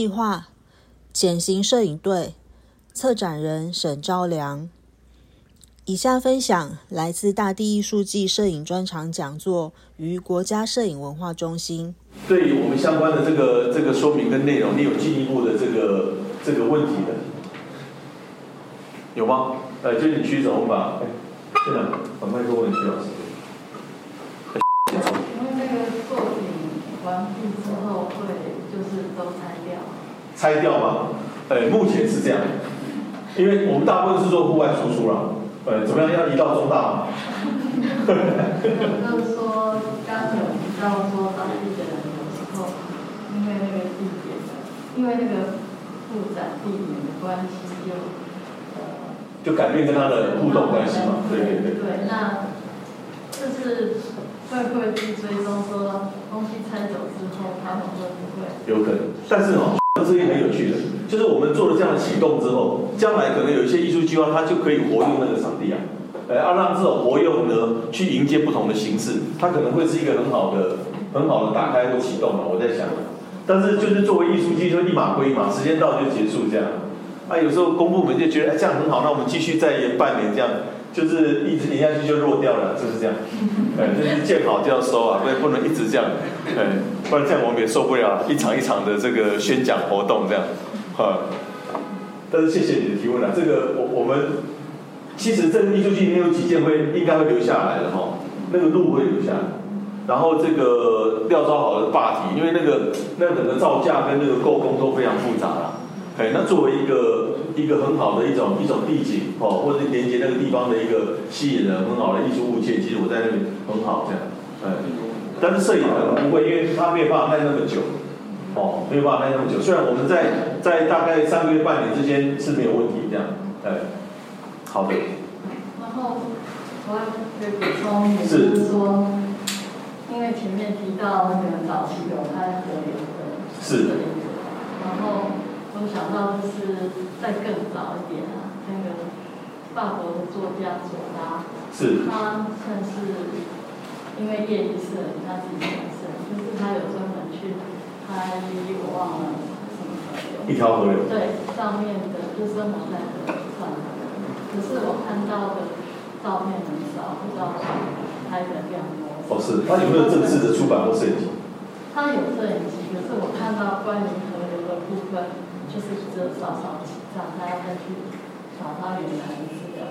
计划，减刑摄影队，策展人沈昭良。以下分享来自大地艺术季摄影专场讲座于国家摄影文化中心。对于我们相关的这个这个说明跟内容，你有进一步的这个这个问题的，有吗？呃，就你区怎么把？哎，现在把麦克问徐老师。因为那个作品完毕之后会就是都拆掉。拆掉吗？呃，目前是这样，因为我们大部分是做户外输出了。呃，怎么样？要移到中大？就是说，刚有提到说当地的人有时候，因为那个地点的，因为那个布展地点的关系，就呃，就改变跟他的互动关系嘛？对对对。对，那就是会不会去追踪说东西拆走之后，他们会不会？有可能，但是哦。这是很有趣的，就是我们做了这样的启动之后，将来可能有一些艺术计划，它就可以活用那个场地啊，呃，要让这种活用呢，去迎接不同的形式，它可能会是一个很好的、很好的打开或启动啊。我在想，但是就是作为艺术机，就一码归一码，时间到就结束这样。啊，有时候公部门就觉得哎这样很好，那我们继续再延半年这样。就是一直延下去就弱掉了，就是这样。哎，就是建好就要收啊，不然不能一直这样。哎，不然这样我们也受不了一场一场的这个宣讲活动这样。哈，但是谢谢你的提问啊，这个我我们其实这个艺术剧里面有几件会应该会留下来的哈，那个路会留下来。然后这个料招好的坝体，因为那个那整个造价跟那个构工都非常复杂了。哎，那作为一个一个很好的一种一种地景哦，或者连接那个地方的一个吸引人很好的艺术物件，其实我在那里很好这样，哎，但是摄影可能不会，因为它没有办法卖那么久，哦，没有办法卖那么久。虽然我们在在大概三个月半年之间是没有问题这样，哎，好的。然后我还可以补充，也就是说，因为前面提到那个早期有拍河流的，是，然后。我想到就是再更早一点啊，那个法国的作家左拉，是，他算是因为业余摄影，他自己本身就是他有专门去拍，我忘了什么河流，一条河流，对，上面的就生活在的算的，可是我看到的照片很少，不知道拍的量多。哦，是，他有没有正式的出版过摄影集？他有摄影集，可是我看到关于河流的部分。就是只有少少几张，他要再去找他原来的资料，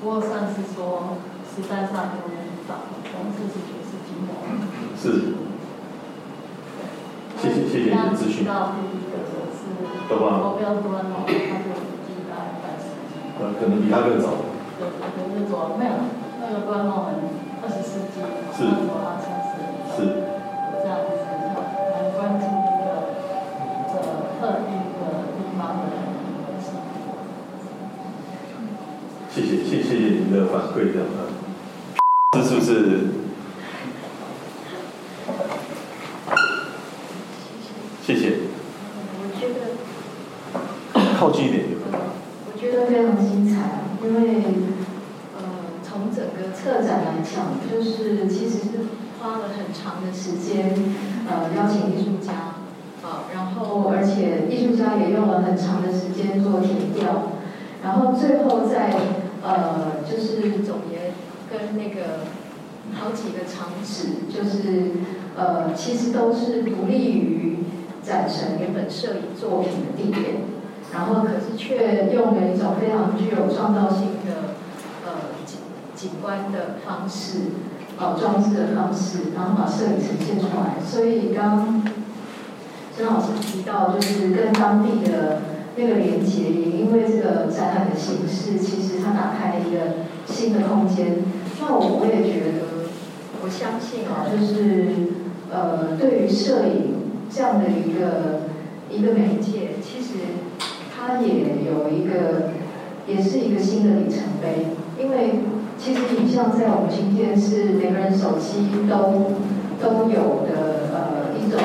不过上次说时代上有点早，从四十九。是。谢谢谢谢你的资讯。到第一个是。对吧？目标他就应该在十几。呃，可能比他更早。对，可能是说没有那个观众很二十世纪，是。谢谢谢谢谢您的反馈，这样啊，这是不是？谢谢。我觉得靠近一点。我觉得非常精彩，因为呃，从整个策展来讲，就是其实是花了很长的时间，呃，邀请艺术家，啊，然后而且艺术家也用了很长的时间做填调，然后最后在。呃，就是总结跟那个好几个场址，就是呃，其实都是不利于展陈原本摄影作品的地点，然后可是却用了一种非常具有创造性的呃景景观的方式，呃装置的方式，然后把摄影呈现出来。所以刚曾老师提到，就是跟当地的。那个连接也因为这个展览的形式，其实它打开了一个新的空间。那我我也觉得，我相信啊，就是呃，对于摄影这样的一个一个媒介，其实它也有一个，也是一个新的里程碑。因为其实影像在我们今天是每个人手机都都有的呃一种。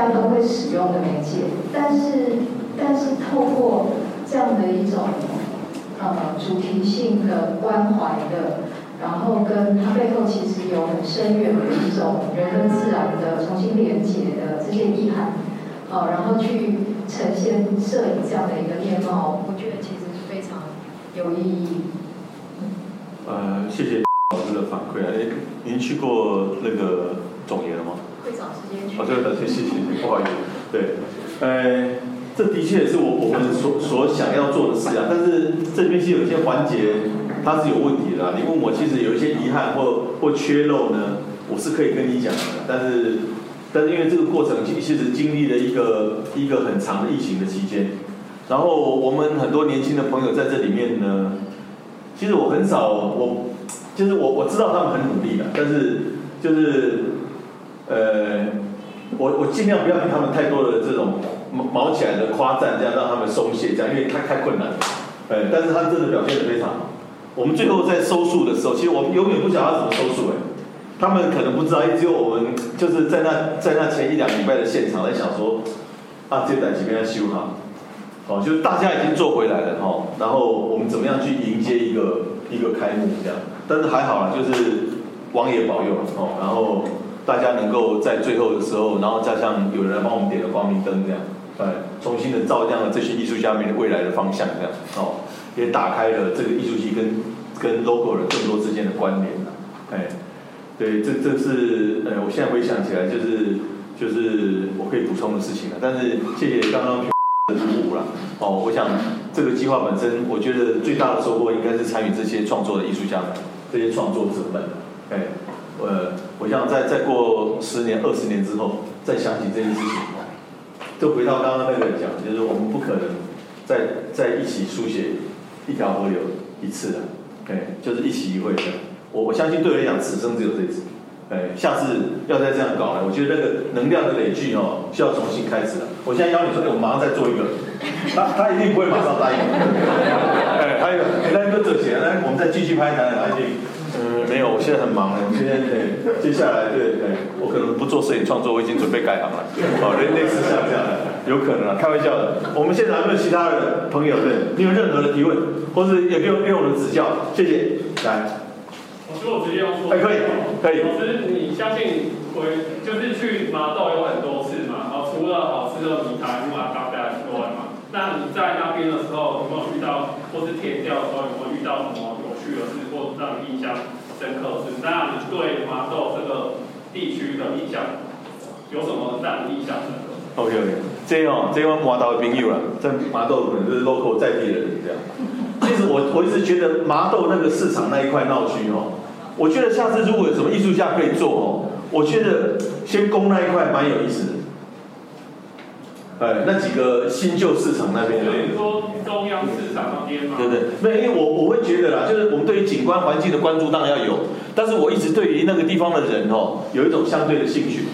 家都会使用的媒介，但是但是透过这样的一种呃主题性的关怀的然后跟它背后其实有很深远的一种人跟自然的重新连接的这些意涵，好，然后去呈现摄影这样的一个面貌，我觉得其实是非常有意义。呃，谢谢老师的反馈，哎，您去过那个？这个谢谢谢，不好意思，对，呃，这的确是我我们所所想要做的事啊，但是这边是有一些环节它是有问题的。你问我，其实有一些遗憾或或缺漏呢，我是可以跟你讲的，但是但是因为这个过程其实经历了一个一个很长的疫情的期间，然后我们很多年轻的朋友在这里面呢。其实我很少，我就是我我知道他们很努力的，但是就是呃，我我尽量不要给他们太多的这种毛毛起来的夸赞，这样让他们松懈，这样因为太太困难了。呃，但是他真的表现的非常好。我们最后在收束的时候，其实我们永远不晓得怎么收束哎，他们可能不知道，只有我们就是在那在那前一两礼拜的现场在想说，啊，这台几边要修好。哦，就是大家已经做回来了哈，然后我们怎么样去迎接一个一个开幕这样？但是还好啦，就是王爷保佑哦，然后大家能够在最后的时候，然后加上有人来帮我们点了光明灯这样，哎，重新的照亮了这些艺术家们的未来的方向这样，哦，也打开了这个艺术系跟跟 logo 的更多之间的关联了，哎，对，这这是呃，我现在回想起来就是就是我可以补充的事情了，但是谢谢刚刚的。鼓舞了哦！我想这个计划本身，我觉得最大的收获应该是参与这些创作的艺术家们，这些创作者们。哎，呃，我想再再过十年、二十年之后，再想起这件事情，就回到刚刚那个讲，就是我们不可能再再一起书写一条河流一次的，哎，就是一期一会的。我我相信对我来讲，此生只有这一次。哎，下次要再这样搞了，我觉得那个能量的累积哦，需要重新开始了。我现在邀你说，哎，我马上再做一个，他他一定不会马上答应。哎，还有，那个这些，来，我们再继续拍台，来继嗯，没有，我现在很忙我现在对，接下来对对，我可能不做摄影创作，我已经准备改行了。哦，类类似像这样的，有可能啊，开玩笑的。我们现场有没有其他的朋友？对，你有任何的提问，或是也给我给我们指教，谢谢。来。老师，我直接用说，哎可以，可以。老师，你相信回就是去麻豆有很多次嘛？然后除了好吃的米苔、木马咖啡之外嘛，那你在那边的时候有没有遇到，或是填掉的时候有没有遇到什么有趣的事，或让你印象深刻是？那你对麻豆这个地区的印象有什么让你印象深刻？OK OK，这哦，这我麻豆的朋友了，在麻豆可能就是 local 在地的人这样。其实我我一直觉得麻豆那个市场那一块闹区哦。我觉得下次如果有什么艺术家可以做哦，我觉得先攻那一块蛮有意思的。哎，那几个新旧市场那边，对，说中央市场那边嘛，对不对？没有，因为我我会觉得啦，就是我们对于景观环境的关注当然要有，但是我一直对于那个地方的人哦，有一种相对的兴趣。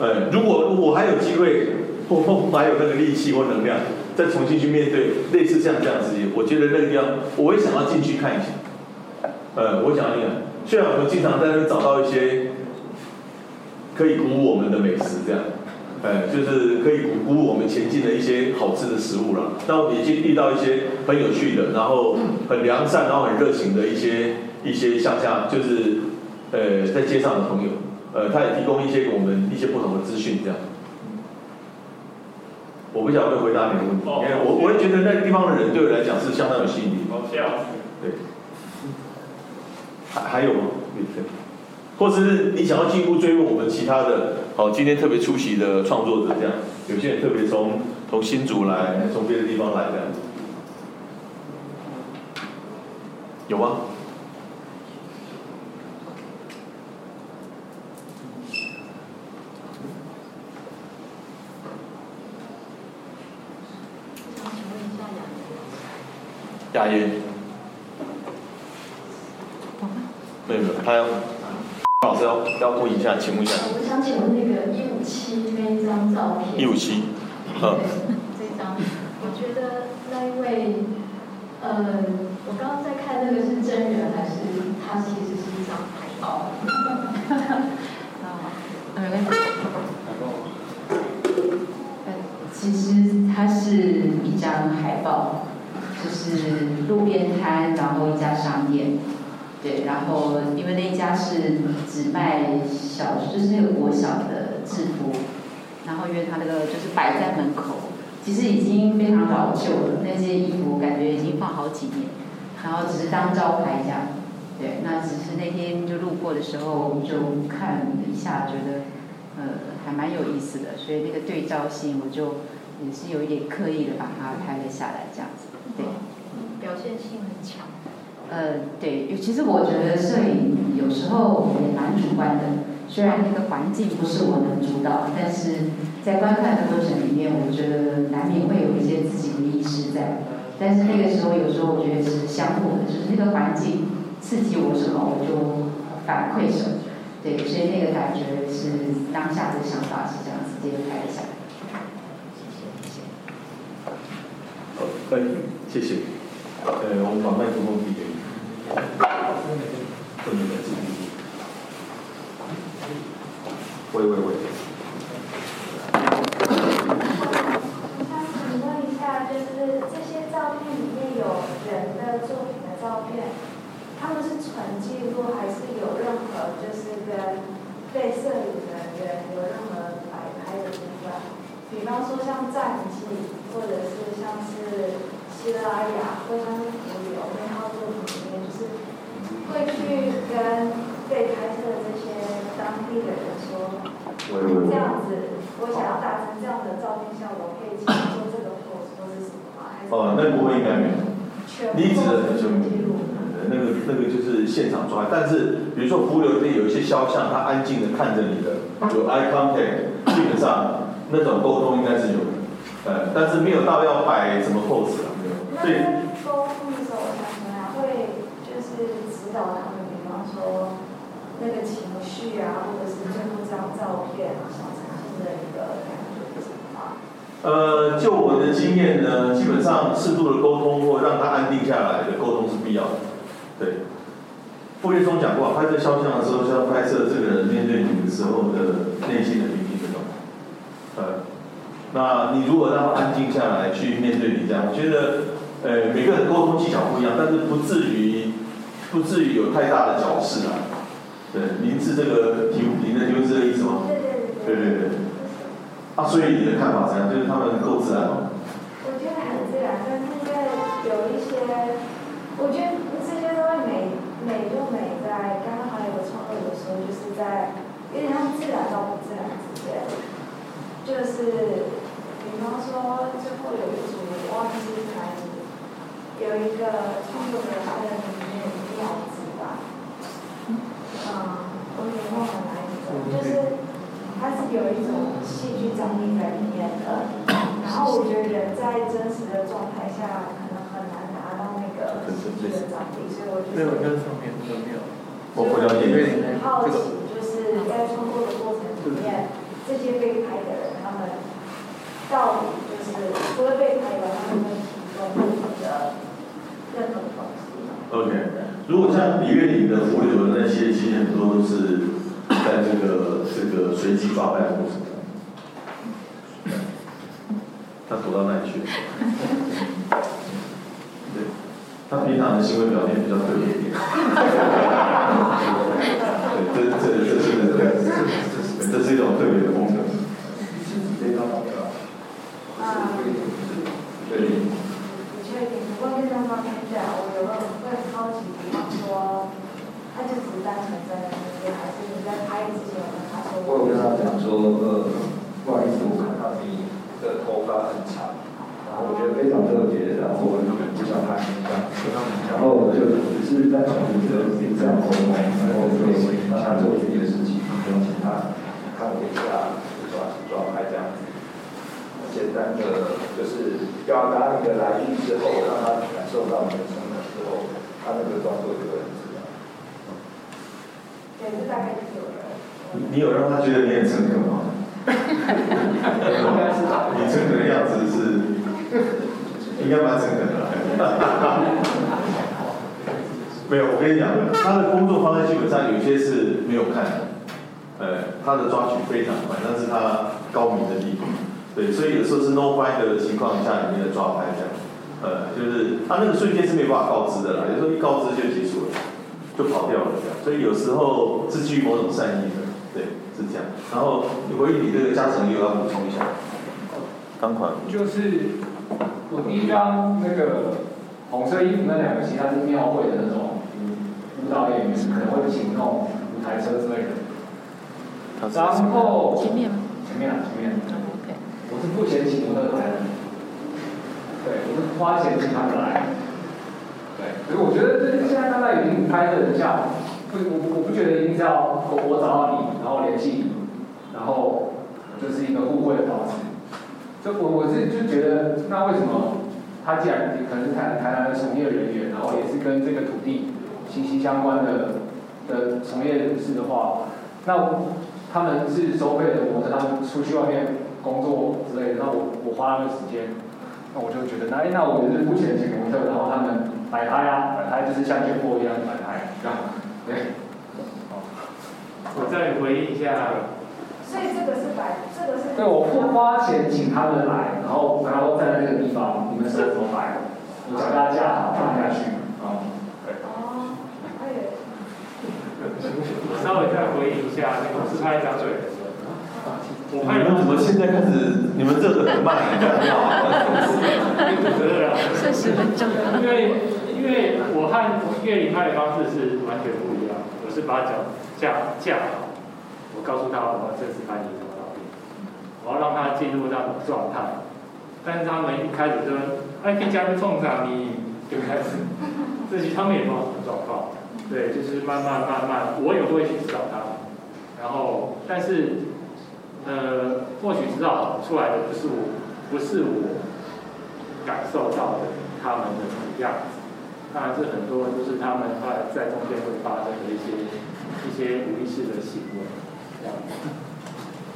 哎，如果我还有机会，或或还有那个力气或能量，再重新去面对类似这样这样的事情，我觉得那个地方，我会想要进去看一下。呃，我讲一讲，虽然我们经常在那边找到一些可以鼓舞我们的美食，这样，哎，就是可以鼓鼓舞我们前进的一些好吃的食物了。那我们已经遇到一些很有趣的，然后很良善，然后很热情的一些一些乡下，就是呃在街上的朋友，呃，他也提供一些给我们一些不同的资讯，这样。我不晓得会回答你的问题，因为我我会觉得那个地方的人对我来讲是相当有吸引力。好，谢。对。还还有吗？或者是你想要进一步追问我们其他的？好，今天特别出席的创作者这样，有些人特别从从新竹来，从别的地方来这样，有吗？雅言。没有，他要要要问一下，请问一下。我想请问那个一五七那一张照片。一五七，嗯。这张，我觉得那一位，呃，我刚刚在看那个是真人还是他其实是一张海报？啊，其实它是一张海报，就是路边摊，然后一家商店。对，然后因为那一家是只卖小，就是那个国小的制服，然后因为他那个就是摆在门口，其实已经非常老旧了，那些衣服感觉已经放好几年，然后只是当招牌这样。对，那只是那天就路过的时候就看了一下，觉得呃还蛮有意思的，所以那个对照性我就也是有一点刻意的把它拍了下来，这样子。对，表现性很强。呃，对，其实我觉得摄影有时候也蛮主观的，虽然那个环境不是我能主导，但是在观看的过程里面，我觉得难免会有一些自己的意识在。但是那个时候，有时候我觉得是相互的，就是那个环境。刺激我什么，我就反馈什么，对，所以那个感觉是当下的想法是这样子，直接拍一下。谢谢。好，可以，谢谢。呃，我们把麦克风递给。喂喂喂。想请问一下，就是这些照片里面有人的作品的照片。他们是纯记录，还是有任何就是跟被摄影的人有任何摆拍的部分？比方说像战绩，或者是像是希拉雅，或像是浮游那套作品里面，就是会去跟被拍摄的这些当地的人说，这样子，我想要达成这样的照片效果，可以做这个 pose 或是什么吗？哦，那不会应该没有，你指的就记录。那个那个就是现场抓，但是比如说湖流里面有一些肖像，他安静的看着你的，有 eye contact，基本上那种沟通应该是有的，呃，但是没有到要摆什么 pose 啊，没有。所以沟通的时候，我想怎么样会就是指导他们，比方说那个情绪啊，或者是最后这张照片想呈现的一个感觉是什么？呃，就我的经验呢，基本上适度的沟通或让他安定下来的沟通是必要的。对，傅岳松讲过，拍摄肖像的时候，要拍摄这个人面对你的时候的内心的平静的状态。呃，那你如果让他安静下来去面对你这样，我觉得，呃，每个人沟通技巧不一样，但是不至于，不至于有太大的矫饰啊。对，您是这个题目，您的题目是这个意思吗？对对对对。啊，所以你的看法怎样？就是他们够自然吗？我觉得很自然，但是因为有一些，我觉得这些都。美美就美在刚刚还有个创作者说，就是在有点像自然到不自然之间，就是比方说最后有一组忘记是哪一组，有一个创作者他的里面帽子吧，嗯，我有点忘了哪一种，就是它是有一种戏剧张力在里面的，然后我觉得人在真实的状态下。没有跟上面都没有。我不了解。很好奇，就是在创作的过程里面，这些被拍的人，他们到底就是除了被拍以外，他们会提供任何的任何的东西。OK，如果像李月玲的湖流的那些，其实很多都是在这个这个随机抓拍的过程中。他躲到哪里去？他平常的行为表现比较特别一点。对，这这这是个特，这是一种特别的风格。啊，对。不确定，不过这张照片下，我有个会很好奇，比方说，他就只是单纯在那边，还是你在拍之前有跟他说？我有跟他讲说，呃，不好意思，我看到你的头发很长。我觉得非常特别，然后我就不想拍一下，然后我就只是在重复着这样沟通，然后就让他做自己的事情，不用请他看我一下，抓抓拍这样子。简单的就是表达你的来意之后，让他感受到你的诚恳之后，他那个动作就会很自然。对，这大概就是有人。你有让他觉得你很诚恳吗？你诚恳的样子是。应该蛮诚恳的，没有，我跟你讲，他的工作方式基本上有些是没有看的，呃，他的抓取非常快，那是他高明的地方，对，所以有时候是 no find 的情况下里面的抓拍这样，呃，就是他那个瞬间是没办法告知的啦，有时候一告知就结束了，就跑掉了。所以有时候是基于某种善意，对，是这样。然后回应你这个加成，又要补充一下。钢款就是我第一张那个红色衣服那两个，其实它是庙会的那种舞蹈演员，可能会请那种舞台车之类的。然后前面吗？前面啊，前面。我是付钱请模特来的，对，我是花钱请他们来。对，所以我觉得这现在大概已经拍的很像，不，我我不觉得一定是要我我找到你，然后联系你，然后就是一个互惠的方式。就我我是就觉得，那为什么他既然可能是台台南的从业人员，然后也是跟这个土地息息相关的的从业人士的话，那他们是收费的模特，他们出去外面。工作之类的，那我我花那个时间，那我就觉得，那那我也是付钱请模特，然后他们摆拍啊，摆拍就是像缺货一样摆拍，这样，对。我再回应一下。所以这个是摆，这个是。对，我不花钱请他们来，然后然后站在那个地方，你们是怎么摆？我脚大家架好放下去。哦，可以。稍微再回应一下那个自拍张嘴。你们怎么现在开始？你们热的很慢，很好。确实很重要。因为因为我和岳林拍的方式是完全不一样。我是把脚架架好，我告诉他我要正式拍你什么照片，我要让他进入那种状态。但是他们一开始就哎，可以加个冲上你就开始，这些他们也不知道什么状况。对，就是慢慢慢慢，我也会去指导他们。然后，但是。呃，或许知道出来的不是我，不是我感受到的他们的样。当然，这很多就是他们在在中间会发生的一些一些无意识的行为。这样。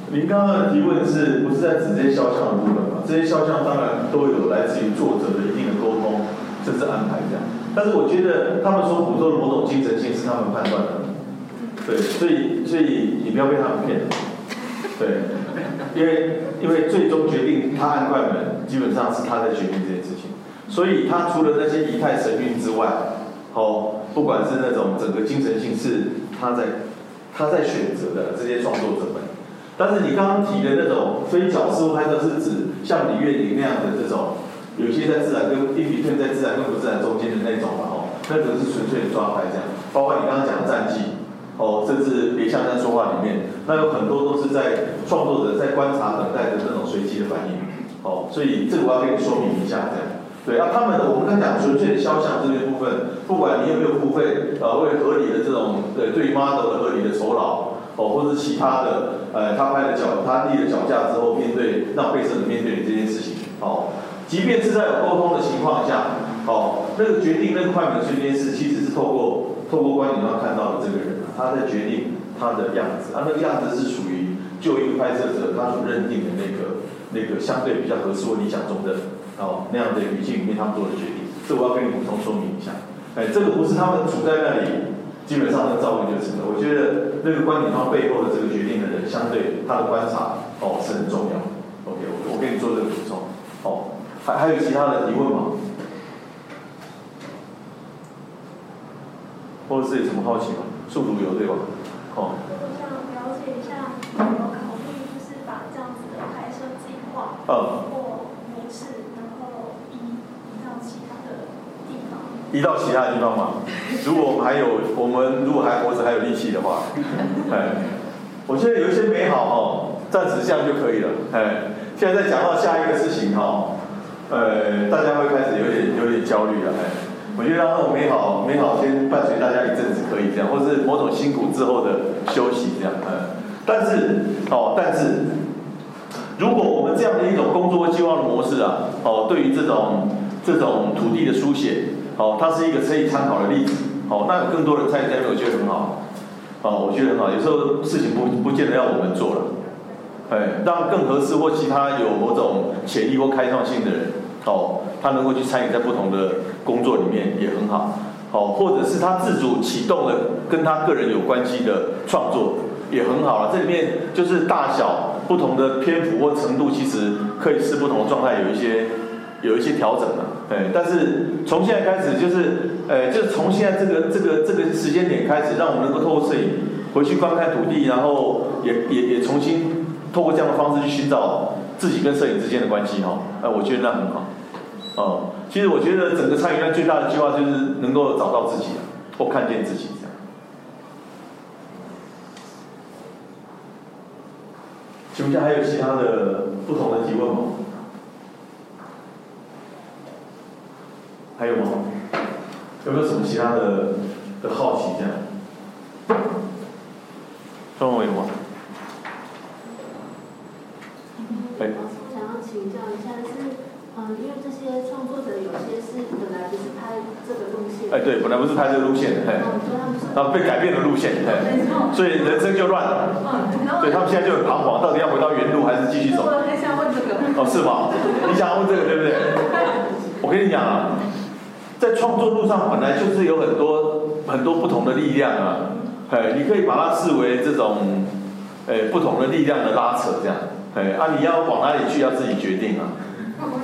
您刚刚的提问是不是在指这些肖像的部分嘛？这些肖像当然都有来自于作者的一定的沟通，甚至安排这样。但是我觉得他们所捕捉的某种精神性是他们判断的。对，所以所以你不要被他们骗。对，因为因为最终决定他按快门，基本上是他在决定这件事，所以他除了那些仪态神韵之外，哦，不管是那种整个精神性是他在他在选择的这些创作者们，但是你刚刚提的那种非角色拍摄是指像李月玲那样的这种，有些在自然跟一笔片在自然跟不自然中间的那种嘛，哦，那可能是纯粹的抓拍这样，包括你刚刚讲的战绩。哦，甚至别像在说话里面，那有很多都是在创作者在观察等待的那种随机的反应。哦，所以这个我要跟你说明一下，这样。对，啊，他们我们刚讲纯粹的肖像这些部分，不管你有没有付费，呃，为合理的这种对对 model 的合理的酬劳，哦，或者是其他的，呃，他拍了脚，他立了脚架之后，面对让被摄者面对你这件事情，哦，即便是在有沟通的情况下，哦，那个决定那个快门瞬间是其实是透过透过观点上看到的这个人。他在决定他的样子，他那个样子是属于就一个拍摄者他所认定的那个那个相对比较合适或理想中的哦那样的语境里面他们做的决定，这我要跟你补充说明一下。哎，这个不是他们处在那里，基本上那个照顾就成了。我觉得那个观点方背后的这个决定的人，相对他的观察哦是很重要。OK，我我给你做这个补充。哦，还还有其他的疑问吗？或者是有什么好奇吗？速度有对吧？哦。我想了解一下，有没有考虑就是把这样子的拍摄计划或模式，然后移移到其他的地方？移到其他地方嘛？如果我们还有，我们如果还活着还有力气的话，哎，我觉得有一些美好哦，暂时这样就可以了。哎，现在在讲到下一个事情哈，呃，大家会开始有点有点焦虑了，哎。我觉得让那种美好美好先伴随大家一阵子可以这样，或是某种辛苦之后的休息这样，嗯。但是哦，但是如果我们这样的一种工作计划的模式啊，哦，对于这种这种土地的书写，哦，它是一个可以参考的例子，哦，那有更多人参与下面，我觉得很好，哦，我觉得很好。有时候事情不不见得要我们做了，哎，让更合适或其他有某种潜力或开创性的人，哦。他能够去参与在不同的工作里面也很好，好，或者是他自主启动了跟他个人有关系的创作也很好了。这里面就是大小不同的篇幅或程度，其实可以是不同的状态，有一些有一些调整了，哎，但是从现在开始就是，呃，就是从现在这个这个这个时间点开始，让我们能够透过摄影回去观看土地，然后也也也重新透过这样的方式去寻找自己跟摄影之间的关系哈，哎，我觉得那很好，哦，其实我觉得整个参与量最大的计划就是能够找到自己，或看见自己这样。请问下，还有其他的不同的提问吗？还有吗？有没有什么其他的的好奇这样？庄伟吗？哎。我想要请教一下，是嗯，因为这些创作者有些是本来不是拍这个路线。哎，对，本来不是拍这个路线，嘿。然后被改变了路线，嘿。所以人生就乱了。嗯。所以他们现在就很彷徨，到底要回到原路还是继续走？我很想问这个。哦，是吗？你想要问这个对不对？我跟你讲啊。在创作路上本来就是有很多很多不同的力量啊，哎，你可以把它视为这种，哎，不同的力量的拉扯这样，哎，啊，你要往哪里去要自己决定啊，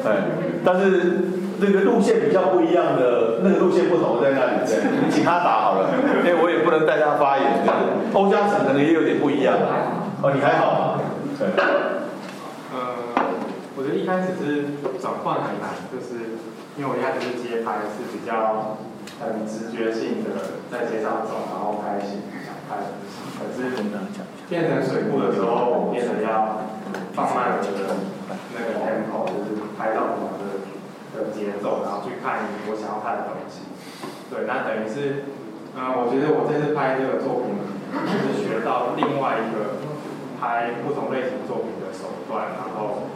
哎，但是那个路线比较不一样的，那个路线不同在那里，对，你请他打好了，因 为我也不能带他发言，欧嘉诚可能也有点不一样，哦，你还好吗？对，呃，我觉得一开始是转换很难，就是。因为我一开始是街拍，是比较很直觉性的在街上走，然后拍想拍的东西。可是变成水库的时候，我变得要放慢我的那个 tempo，就是拍到我的的节奏，然后去看我想要拍的东西。对，那等于是，嗯，我觉得我这次拍这个作品，就是学到另外一个拍不同类型作品的手段，然后。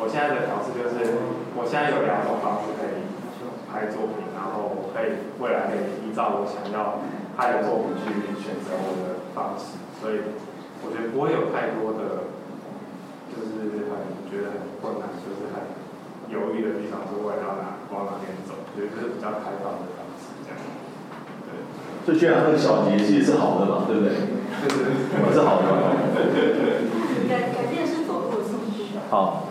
我现在的调试就是，我现在有两种方式可以拍作品，然后我可以未来可以依照我想要拍的作品去选择我的方式，所以我觉得不会有太多的，就是很觉得很困难，就是很犹豫的地方，是未来要哪往哪边走，觉得是比较开放的方式这样。对，就居然那个小节其实是好的嘛，对不对？对对对，是好的。改改变是走路的速度。好。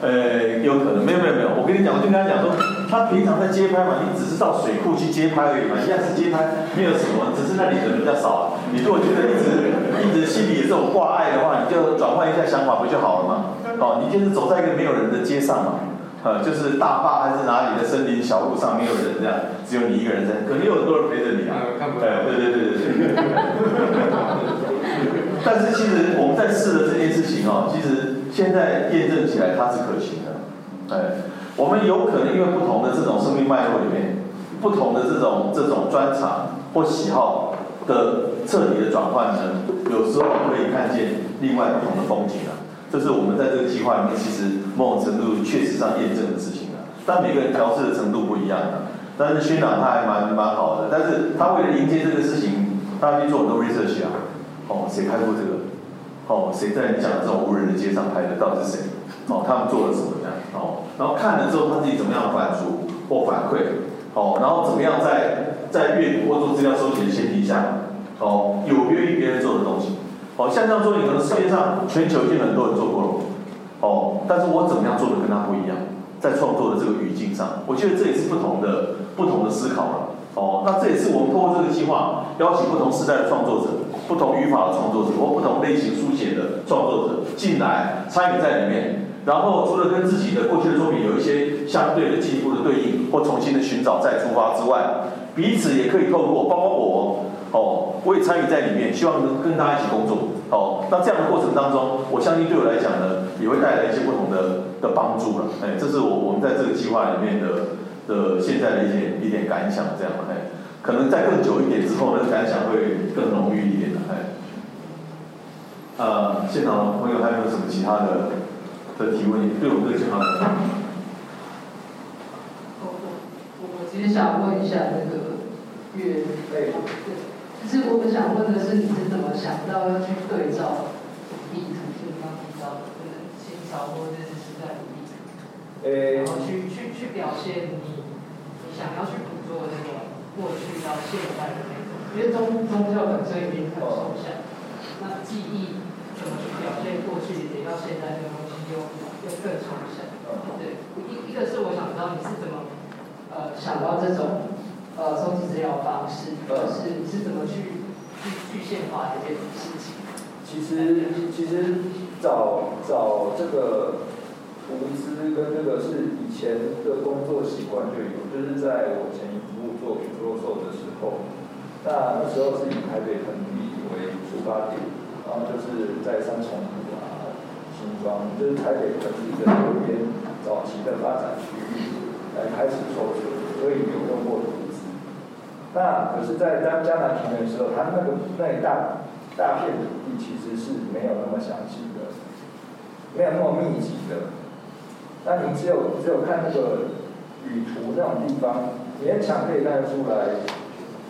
呃，有可能，没有没有没有，我跟你讲，我就跟他讲说，他平常在街拍嘛，你只是到水库去街拍而已嘛，现在是街拍，没有什么，只是那里人比较少。你如果觉得一直一直心里有这种挂碍的话，你就转换一下想法不就好了吗？哦，你就是走在一个没有人的街上嘛，呃，就是大坝还是哪里的森林小路上没有人这样，只有你一个人在，可能有很多人陪着你啊。哎，对对对对对。但是其实我们在试的这件事情哦，其实。现在验证起来它是可行的，哎，我们有可能因为不同的这种生命脉络里面，不同的这种这种专长或喜好的彻底的转换呢，有时候可以看见另外不同的风景啊。这是我们在这个计划里面其实某种程度确实上验证的事情啊。但每个人调试的程度不一样啊，但是宣导他还蛮蛮好的，但是他为了迎接这个事情，他去做很多 research 啊。哦，谁拍过这个？哦，谁在你讲的这种无人的街上拍的？到底是谁？哦，他们做了什么这样？哦，然后看了之后他自己怎么样反刍或反馈？哦，然后怎么样在在阅读或做资料收集的前提下，哦，有别于别人做的东西？哦，像这样做，你可能世界上全球已经很多人做过了。哦，但是我怎么样做的跟他不一样？在创作的这个语境上，我觉得这也是不同的不同的思考了。哦，那这也是我们通过这个计划邀请不同时代的创作者。不同语法的创作者或不同类型书写的创作者进来参与在里面，然后除了跟自己的过去的作品有一些相对的进一步的对应或重新的寻找再出发之外，彼此也可以透过包括我哦，我也参与在里面，希望能跟大家一起工作哦。那这样的过程当中，我相信对我来讲呢，也会带来一些不同的的帮助了。哎，这是我我们在这个计划里面的的现在的一点一点感想，这样哎。可能再更久一点之后，那个感想会更浓郁一点的。哎，呃，现场的朋友还有没有什么其他的的提问？对我们这个计划。我我我其实想问一下那个岳飞，其实我想问的是，你是怎么想到要去对照地图，就刚提到的那个清朝或者是时代的地图，然后去去去表现你想要去捕捉那种。过去到现在的那种，因为宗宗教本身已经很抽象，那记忆怎么去表现过去，也到现在这个东西又又更抽象。对，一一个是我想知道你是怎么呃想到这种呃收集资料方式，就是你是怎么去去具现化这件事情？其实其实找找这个图资跟这个是以前的工作习惯就有，就是在我前一部作品《弱兽》的时候，那那时候是以台北盆地为出发点，然后就是在三重啊、新庄，就是台北盆地的周边早期的发展区域来开始收存，所以有用过图资。那可是，在当江南平原的时候，它那个那一大大片土地其实是没有那么详细的，没有那么密集的。那你只有只有看那个雨图那种地方，勉强可以看得出来，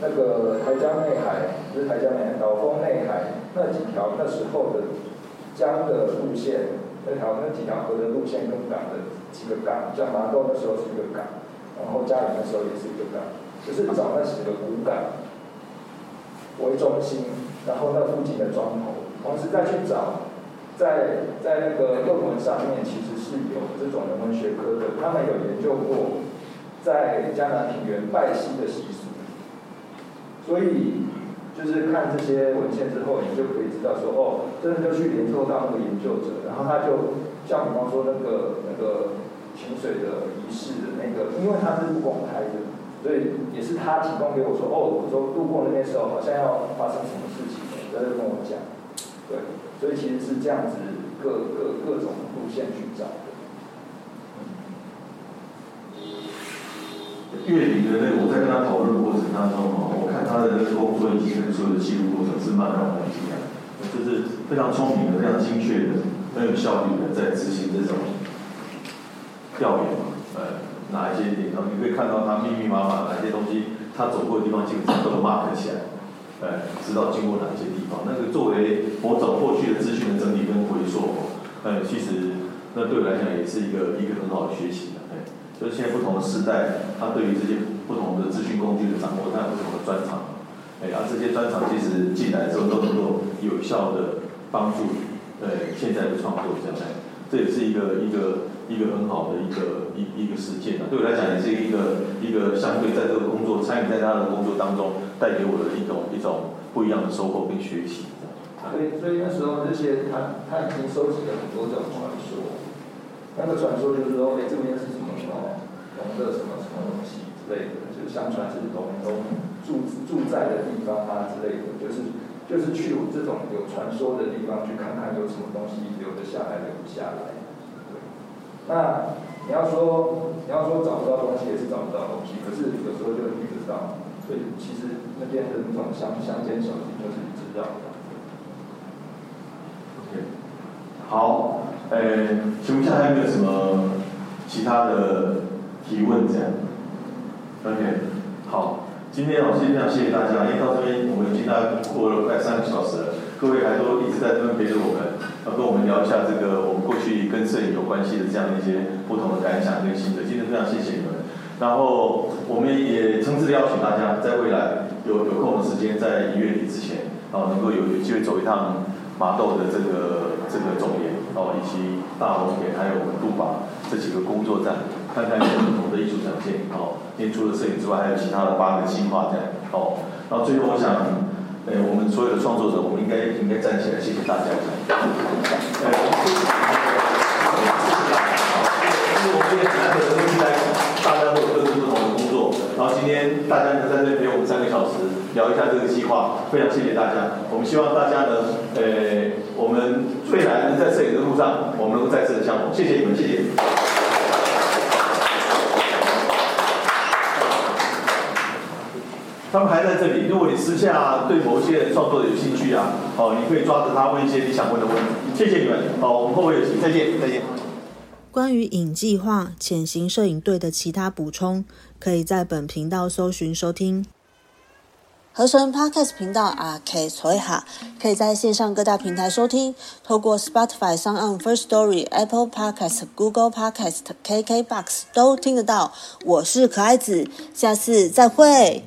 那个台江内海不是台江内海，岛峰内海那几条那时候的江的路线，那条那几条河的路线跟港的几个港，像麻豆那时候是一个港，然后嘉义那时候也是一个港，只是找那几个古港为中心，然后那附近的庄头，同时再去找。在在那个论文上面，其实是有这种人文学科的，他们有研究过在江南平原拜溪的习俗，所以就是看这些文献之后，你就可以知道说，哦，真的就去联络到那个研究者，然后他就像比方说那个那个潜水的仪式的那个，因为他是不公开的，所以也是他提供给我说，哦，我说路过那边时候好像要发生什么事情，他就跟我讲，对。所以其实是这样子，各各各种路线去找的。月底的那个，我在跟他讨论过程当中哦，我看他的那个工作以及所有的记录过程是蛮让我惊讶，就是非常聪明的、非常精确的、很有效率的在执行这种调研嘛。呃，哪一些点，然后你可以看到他密密麻麻哪些东西，他走过的地方基本上都 mark 起来。哎，知道经过哪些地方？那个作为某种过去的资讯的整理跟回溯，哎，其实那对我来讲也是一个一个很好的学习的。哎，就是现在不同的时代，他对于这些不同的资讯工具的掌握，他有不同的专长。哎，而这些专长其实进来之后都能够有效的帮助呃现在的创作这样。哎，这也是一个一个一个很好的一个一一个实践啊。对我来讲也是一个一个相对在这个工作参与在他的工作当中。带给我的一种一种不一样的收获跟学习。所以，所以那时候这些他他已经收集了很多这种传说。那个传说就是说，哎，这边是什么什么龙的什么什么东西之类的，就相传是龙龙住住在的地方啊之类的，就是就是去这种有传说的地方去看看有什么东西留得下来留不下来。对。那你要说你要说找不到东西也是找不到东西，可是有时候就遇得到。所以其实那边的那种乡乡间小径就是知道的。OK，好，诶，请问一下还有没有什么其他的提问？这样，OK，好，今天老师非常谢谢大家，因为到这边我们已经大概过了快三个小时了，各位还都一直在这边陪着我们，要跟我们聊一下这个我们过去跟摄影有关系的这样的一些不同的感想跟心得。今天非常谢谢你们。然后我们也诚挚的邀请大家，在未来有有空的时间，在一月底之前，哦，能够有有机会走一趟麻豆的这个这个总研，哦，以及大龙岩，还有我们杜巴这几个工作站，看看有不同的艺术展现，哦，因为除了摄影之外，还有其他的八个计划在，哦，然后最后我想，哎，我们所有的创作者，我们应该应该站起来，谢谢大家。我们也难得的期待大家都有各自不同的工作，然后今天大家能在这陪我们三个小时聊一下这个计划，非常谢谢大家。我们希望大家呢，呃，我们未来能在摄影的路上，我们能够再次的相逢。谢谢你们，谢谢。他们还在这里，如果你私下对某些创作有兴趣啊，哦，你可以抓着他问一些你想问的问题。谢谢你们，好，我们后会有期，再见，再见。关于影计划潜行摄影队的其他补充，可以在本频道搜寻收听。合成 Podcast 频道啊，K 崔哈，可以在线上各大平台收听，透过 Spotify、s o n First Story、Apple Podcast、Google Podcast、KKBox 都听得到。我是可爱子，下次再会。